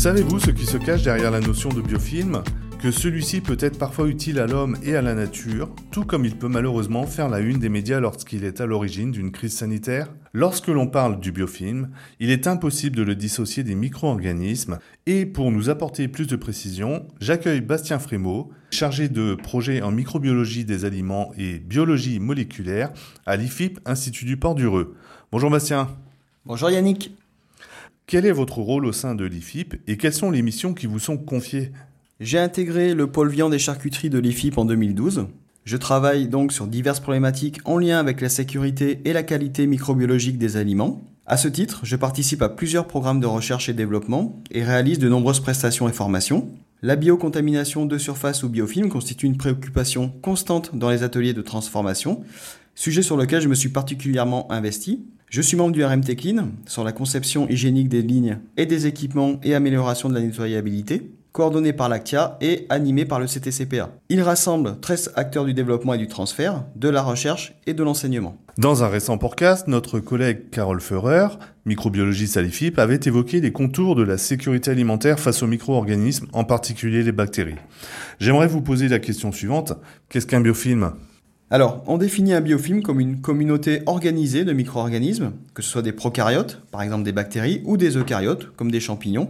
Savez-vous ce qui se cache derrière la notion de biofilm? Que celui-ci peut être parfois utile à l'homme et à la nature, tout comme il peut malheureusement faire la une des médias lorsqu'il est à l'origine d'une crise sanitaire? Lorsque l'on parle du biofilm, il est impossible de le dissocier des micro-organismes, et pour nous apporter plus de précision, j'accueille Bastien Frémaux, chargé de projet en microbiologie des aliments et biologie moléculaire à l'IFIP, Institut du Port du Reux. Bonjour Bastien. Bonjour Yannick. Quel est votre rôle au sein de l'IFIP et quelles sont les missions qui vous sont confiées? J'ai intégré le pôle viande et charcuterie de l'IFIP en 2012. Je travaille donc sur diverses problématiques en lien avec la sécurité et la qualité microbiologique des aliments. À ce titre, je participe à plusieurs programmes de recherche et développement et réalise de nombreuses prestations et formations. La biocontamination de surface ou biofilm constitue une préoccupation constante dans les ateliers de transformation, sujet sur lequel je me suis particulièrement investi. Je suis membre du RMT Clean sur la conception hygiénique des lignes et des équipements et amélioration de la nettoyabilité coordonné par l'ACTIA et animé par le CTCPA. Il rassemble 13 acteurs du développement et du transfert, de la recherche et de l'enseignement. Dans un récent podcast, notre collègue Carole Feurer, microbiologiste à l'IFIP, avait évoqué les contours de la sécurité alimentaire face aux micro-organismes, en particulier les bactéries. J'aimerais vous poser la question suivante. Qu'est-ce qu'un biofilm? Alors, on définit un biofilm comme une communauté organisée de micro-organismes, que ce soit des prokaryotes, par exemple des bactéries, ou des eucaryotes, comme des champignons,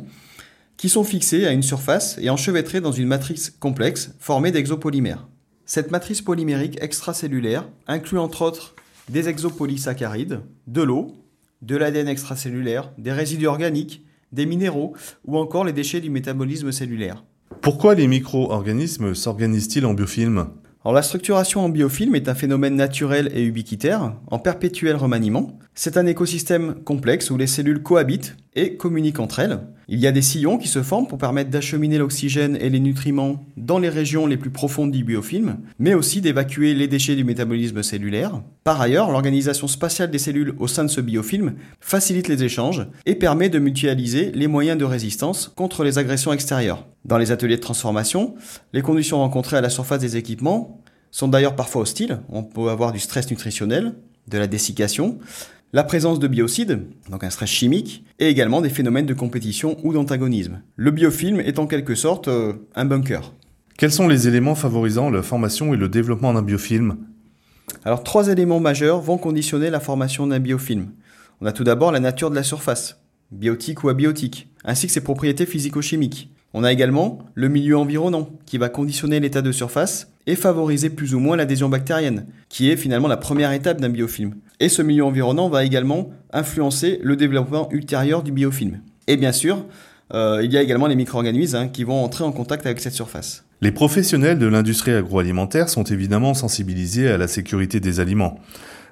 qui sont fixés à une surface et enchevêtrés dans une matrice complexe formée d'exopolymères. Cette matrice polymérique extracellulaire inclut entre autres des exopolysaccharides, de l'eau, de l'ADN extracellulaire, des résidus organiques, des minéraux ou encore les déchets du métabolisme cellulaire. Pourquoi les micro-organismes s'organisent-ils en biofilm? Alors la structuration en biofilm est un phénomène naturel et ubiquitaire, en perpétuel remaniement. C'est un écosystème complexe où les cellules cohabitent et communiquent entre elles. Il y a des sillons qui se forment pour permettre d'acheminer l'oxygène et les nutriments dans les régions les plus profondes du biofilm, mais aussi d'évacuer les déchets du métabolisme cellulaire. Par ailleurs, l'organisation spatiale des cellules au sein de ce biofilm facilite les échanges et permet de mutualiser les moyens de résistance contre les agressions extérieures. Dans les ateliers de transformation, les conditions rencontrées à la surface des équipements sont d'ailleurs parfois hostiles. On peut avoir du stress nutritionnel, de la dessiccation, la présence de biocides, donc un stress chimique, et également des phénomènes de compétition ou d'antagonisme. Le biofilm est en quelque sorte euh, un bunker. Quels sont les éléments favorisant la formation et le développement d'un biofilm? Alors trois éléments majeurs vont conditionner la formation d'un biofilm. On a tout d'abord la nature de la surface, biotique ou abiotique, ainsi que ses propriétés physico-chimiques. On a également le milieu environnant qui va conditionner l'état de surface et favoriser plus ou moins l'adhésion bactérienne, qui est finalement la première étape d'un biofilm. Et ce milieu environnant va également influencer le développement ultérieur du biofilm. Et bien sûr, euh, il y a également les micro-organismes hein, qui vont entrer en contact avec cette surface. Les professionnels de l'industrie agroalimentaire sont évidemment sensibilisés à la sécurité des aliments.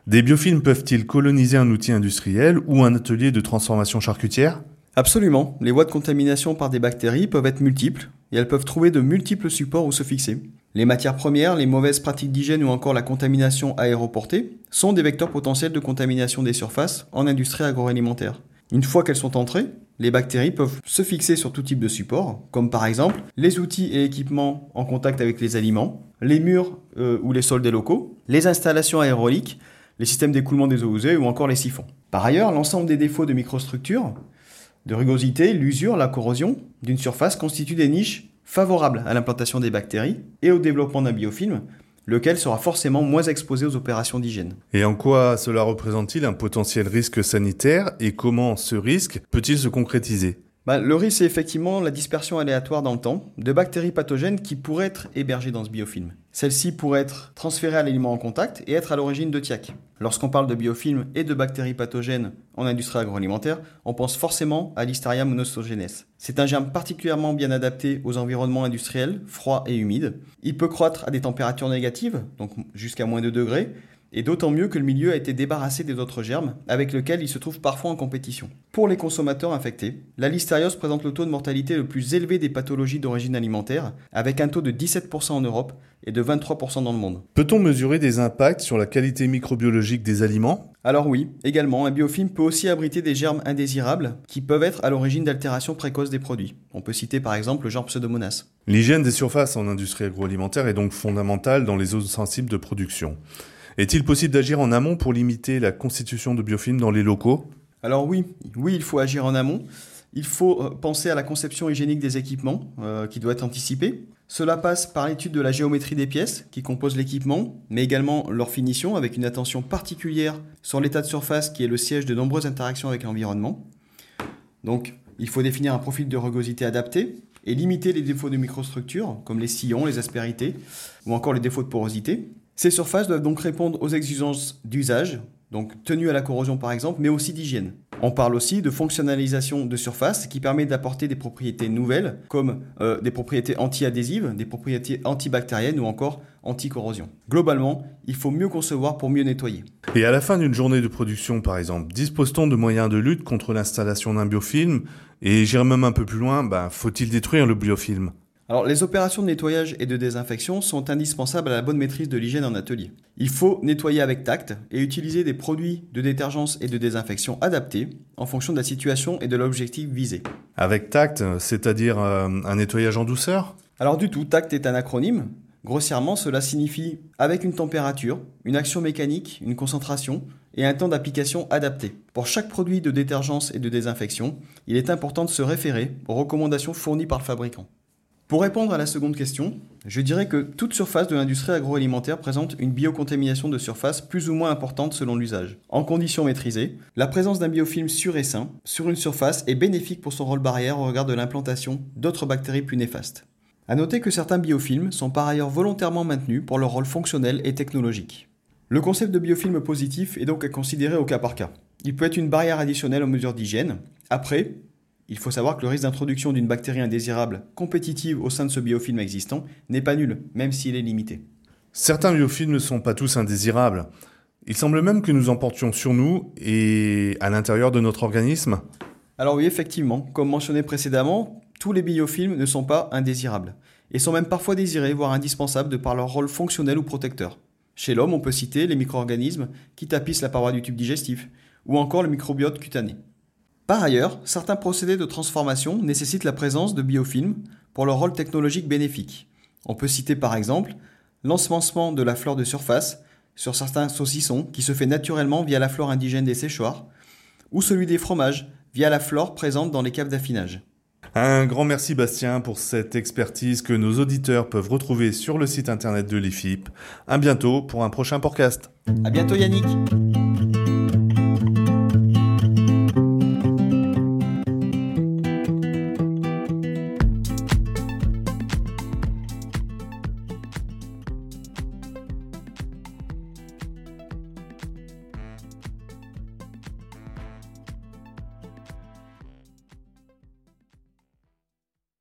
Des biofilms peuvent-ils coloniser un outil industriel ou un atelier de transformation charcutière? Absolument. Les voies de contamination par des bactéries peuvent être multiples et elles peuvent trouver de multiples supports où se fixer. Les matières premières, les mauvaises pratiques d'hygiène ou encore la contamination aéroportée sont des vecteurs potentiels de contamination des surfaces en industrie agroalimentaire. Une fois qu'elles sont entrées, les bactéries peuvent se fixer sur tout type de support, comme par exemple les outils et équipements en contact avec les aliments, les murs euh, ou les sols des locaux, les installations aéroliques, les systèmes d'écoulement des eaux usées ou encore les siphons. Par ailleurs, l'ensemble des défauts de microstructures de rugosité, l'usure, la corrosion d'une surface constituent des niches favorables à l'implantation des bactéries et au développement d'un biofilm, lequel sera forcément moins exposé aux opérations d'hygiène. Et en quoi cela représente-t-il un potentiel risque sanitaire et comment ce risque peut-il se concrétiser? Bah, le risque, c'est effectivement la dispersion aléatoire dans le temps de bactéries pathogènes qui pourraient être hébergées dans ce biofilm. Celles-ci pourraient être transférées à l'aliment en contact et être à l'origine de TIAC. Lorsqu'on parle de biofilm et de bactéries pathogènes en industrie agroalimentaire, on pense forcément à l'Hysteria monostogenes. C'est un germe particulièrement bien adapté aux environnements industriels, froids et humides. Il peut croître à des températures négatives, donc jusqu'à moins de degrés, et d'autant mieux que le milieu a été débarrassé des autres germes avec lesquels il se trouve parfois en compétition. Pour les consommateurs infectés, la listériose présente le taux de mortalité le plus élevé des pathologies d'origine alimentaire, avec un taux de 17% en Europe et de 23% dans le monde. Peut-on mesurer des impacts sur la qualité microbiologique des aliments? Alors oui, également, un biofilm peut aussi abriter des germes indésirables qui peuvent être à l'origine d'altérations précoces des produits. On peut citer par exemple le genre Pseudomonas. L'hygiène des surfaces en industrie agroalimentaire est donc fondamentale dans les zones sensibles de production. Est-il possible d'agir en amont pour limiter la constitution de biofilms dans les locaux? Alors oui, oui, il faut agir en amont. Il faut euh, penser à la conception hygiénique des équipements euh, qui doit être anticipée. Cela passe par l'étude de la géométrie des pièces qui composent l'équipement, mais également leur finition avec une attention particulière sur l'état de surface qui est le siège de nombreuses interactions avec l'environnement. Donc, il faut définir un profil de rugosité adapté et limiter les défauts de microstructure, comme les sillons, les aspérités ou encore les défauts de porosité. Ces surfaces doivent donc répondre aux exigences d'usage, donc tenue à la corrosion par exemple, mais aussi d'hygiène. On parle aussi de fonctionnalisation de surface qui permet d'apporter des propriétés nouvelles comme euh, des propriétés anti-adhésives, des propriétés antibactériennes ou encore anti-corrosion. Globalement, il faut mieux concevoir pour mieux nettoyer. Et à la fin d'une journée de production par exemple, dispose-t-on de moyens de lutte contre l'installation d'un biofilm? Et j'irai même un peu plus loin, ben, faut-il détruire le biofilm? Alors, les opérations de nettoyage et de désinfection sont indispensables à la bonne maîtrise de l'hygiène en atelier. Il faut nettoyer avec tact et utiliser des produits de détergence et de désinfection adaptés en fonction de la situation et de l'objectif visé. Avec tact, c'est-à-dire euh, un nettoyage en douceur? Alors du tout, tact est un acronyme. Grossièrement, cela signifie avec une température, une action mécanique, une concentration et un temps d'application adapté. Pour chaque produit de détergence et de désinfection, il est important de se référer aux recommandations fournies par le fabricant. Pour répondre à la seconde question, je dirais que toute surface de l'industrie agroalimentaire présente une biocontamination de surface plus ou moins importante selon l'usage. En conditions maîtrisées, la présence d'un biofilm sûr et sain sur une surface est bénéfique pour son rôle barrière au regard de l'implantation d'autres bactéries plus néfastes. A noter que certains biofilms sont par ailleurs volontairement maintenus pour leur rôle fonctionnel et technologique. Le concept de biofilm positif est donc à considérer au cas par cas. Il peut être une barrière additionnelle aux mesures d'hygiène. Après, il faut savoir que le risque d'introduction d'une bactérie indésirable compétitive au sein de ce biofilm existant n'est pas nul, même s'il est limité. Certains biofilms ne sont pas tous indésirables. Il semble même que nous en portions sur nous et à l'intérieur de notre organisme. Alors oui, effectivement, comme mentionné précédemment, tous les biofilms ne sont pas indésirables, et sont même parfois désirés, voire indispensables de par leur rôle fonctionnel ou protecteur. Chez l'homme, on peut citer les micro-organismes qui tapissent la paroi du tube digestif, ou encore le microbiote cutané. Par ailleurs, certains procédés de transformation nécessitent la présence de biofilms pour leur rôle technologique bénéfique. On peut citer par exemple l'ensemencement de la flore de surface sur certains saucissons qui se fait naturellement via la flore indigène des séchoirs, ou celui des fromages via la flore présente dans les caves d'affinage. Un grand merci Bastien pour cette expertise que nos auditeurs peuvent retrouver sur le site internet de l'IFIP. À bientôt pour un prochain podcast. À bientôt Yannick.